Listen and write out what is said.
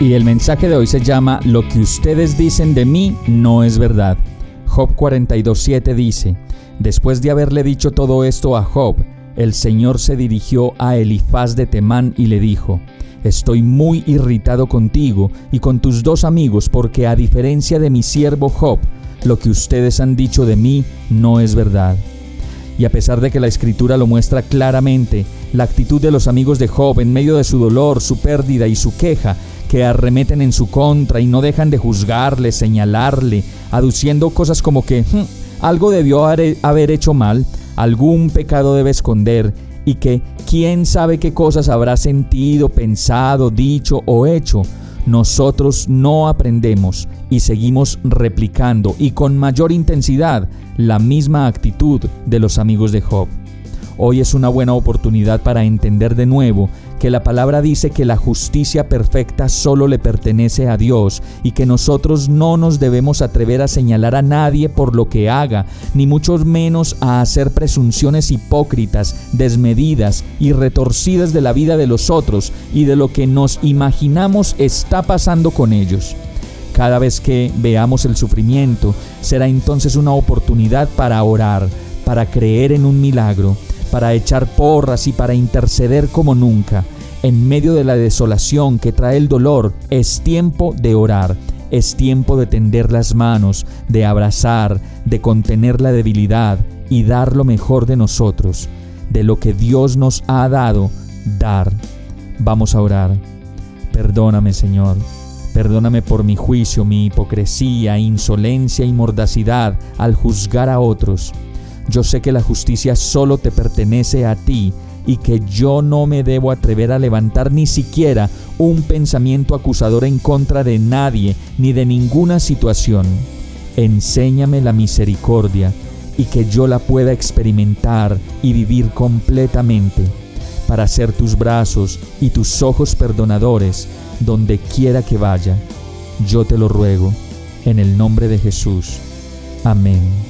Y el mensaje de hoy se llama Lo que ustedes dicen de mí no es verdad. Job 42.7 dice, Después de haberle dicho todo esto a Job, el Señor se dirigió a Elifaz de Temán y le dijo, Estoy muy irritado contigo y con tus dos amigos porque a diferencia de mi siervo Job, lo que ustedes han dicho de mí no es verdad. Y a pesar de que la escritura lo muestra claramente, la actitud de los amigos de Job en medio de su dolor, su pérdida y su queja, que arremeten en su contra y no dejan de juzgarle, señalarle, aduciendo cosas como que hmm, algo debió haber hecho mal, algún pecado debe esconder y que quién sabe qué cosas habrá sentido, pensado, dicho o hecho. Nosotros no aprendemos y seguimos replicando y con mayor intensidad la misma actitud de los amigos de Job. Hoy es una buena oportunidad para entender de nuevo que la palabra dice que la justicia perfecta solo le pertenece a Dios y que nosotros no nos debemos atrever a señalar a nadie por lo que haga, ni mucho menos a hacer presunciones hipócritas, desmedidas y retorcidas de la vida de los otros y de lo que nos imaginamos está pasando con ellos. Cada vez que veamos el sufrimiento, será entonces una oportunidad para orar, para creer en un milagro, para echar porras y para interceder como nunca. En medio de la desolación que trae el dolor, es tiempo de orar, es tiempo de tender las manos, de abrazar, de contener la debilidad y dar lo mejor de nosotros, de lo que Dios nos ha dado, dar. Vamos a orar. Perdóname, Señor. Perdóname por mi juicio, mi hipocresía, insolencia y mordacidad al juzgar a otros. Yo sé que la justicia solo te pertenece a ti y que yo no me debo atrever a levantar ni siquiera un pensamiento acusador en contra de nadie ni de ninguna situación. Enséñame la misericordia y que yo la pueda experimentar y vivir completamente para ser tus brazos y tus ojos perdonadores donde quiera que vaya. Yo te lo ruego, en el nombre de Jesús. Amén.